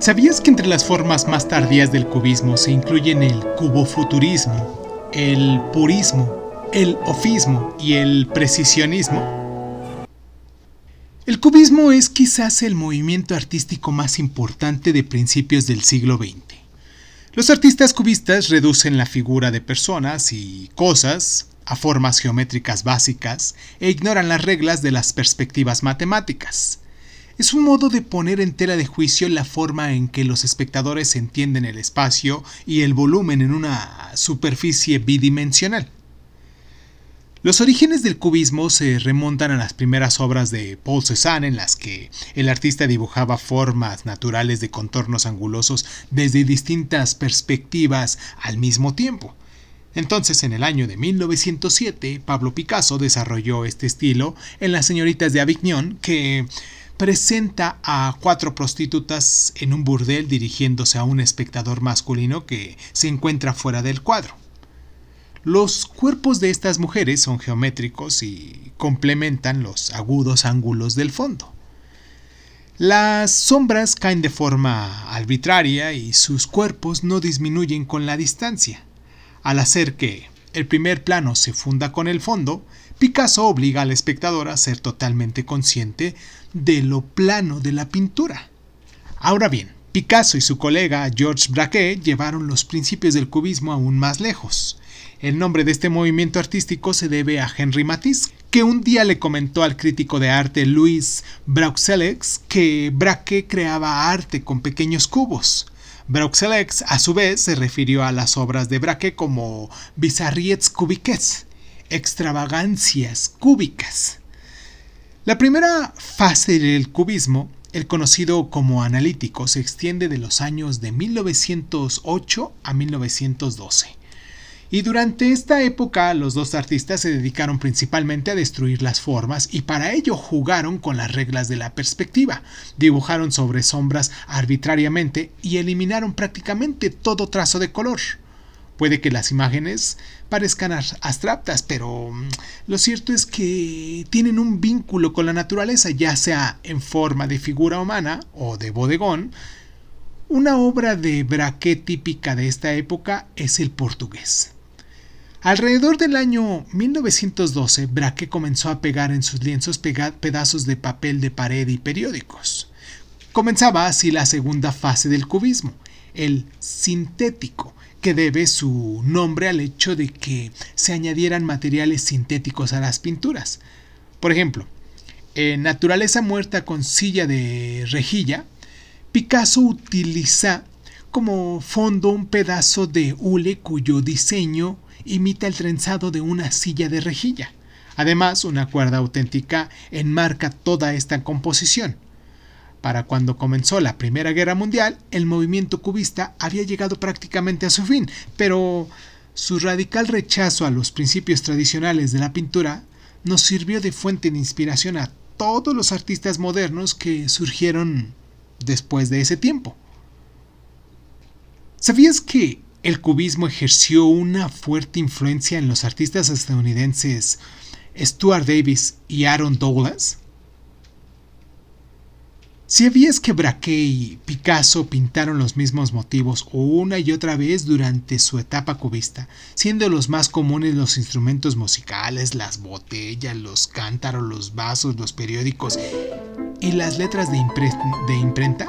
¿Sabías que entre las formas más tardías del cubismo se incluyen el cubofuturismo, el purismo, el ofismo y el precisionismo? El cubismo es quizás el movimiento artístico más importante de principios del siglo XX. Los artistas cubistas reducen la figura de personas y cosas a formas geométricas básicas e ignoran las reglas de las perspectivas matemáticas. Es un modo de poner en tela de juicio la forma en que los espectadores entienden el espacio y el volumen en una superficie bidimensional. Los orígenes del cubismo se remontan a las primeras obras de Paul Cézanne en las que el artista dibujaba formas naturales de contornos angulosos desde distintas perspectivas al mismo tiempo. Entonces, en el año de 1907, Pablo Picasso desarrolló este estilo en Las señoritas de Avignon, que presenta a cuatro prostitutas en un burdel dirigiéndose a un espectador masculino que se encuentra fuera del cuadro. Los cuerpos de estas mujeres son geométricos y complementan los agudos ángulos del fondo. Las sombras caen de forma arbitraria y sus cuerpos no disminuyen con la distancia. Al hacer que el primer plano se funda con el fondo, Picasso obliga al espectador a ser totalmente consciente de lo plano de la pintura. Ahora bien, Picasso y su colega Georges Braque llevaron los principios del cubismo aún más lejos. El nombre de este movimiento artístico se debe a Henri Matisse, que un día le comentó al crítico de arte Louis Brauxeleix que Braque creaba arte con pequeños cubos. Brauxeleix, a su vez, se refirió a las obras de Braque como bizarriettes cubiques, extravagancias cúbicas. La primera fase del cubismo, el conocido como analítico, se extiende de los años de 1908 a 1912. Y durante esta época los dos artistas se dedicaron principalmente a destruir las formas y para ello jugaron con las reglas de la perspectiva, dibujaron sobre sombras arbitrariamente y eliminaron prácticamente todo trazo de color. Puede que las imágenes parezcan abstractas, pero mm, lo cierto es que tienen un vínculo con la naturaleza, ya sea en forma de figura humana o de bodegón. Una obra de braque típica de esta época es el portugués. Alrededor del año 1912, Braque comenzó a pegar en sus lienzos pedazos de papel de pared y periódicos. Comenzaba así la segunda fase del cubismo, el sintético, que debe su nombre al hecho de que se añadieran materiales sintéticos a las pinturas. Por ejemplo, en Naturaleza muerta con silla de rejilla, Picasso utiliza como fondo un pedazo de hule cuyo diseño imita el trenzado de una silla de rejilla. Además, una cuerda auténtica enmarca toda esta composición. Para cuando comenzó la Primera Guerra Mundial, el movimiento cubista había llegado prácticamente a su fin, pero su radical rechazo a los principios tradicionales de la pintura nos sirvió de fuente de inspiración a todos los artistas modernos que surgieron después de ese tiempo. ¿Sabías que el cubismo ejerció una fuerte influencia en los artistas estadounidenses Stuart Davis y Aaron Douglas? Si habías que Braque y Picasso pintaron los mismos motivos una y otra vez durante su etapa cubista, siendo los más comunes los instrumentos musicales, las botellas, los cántaros, los vasos, los periódicos y las letras de imprenta,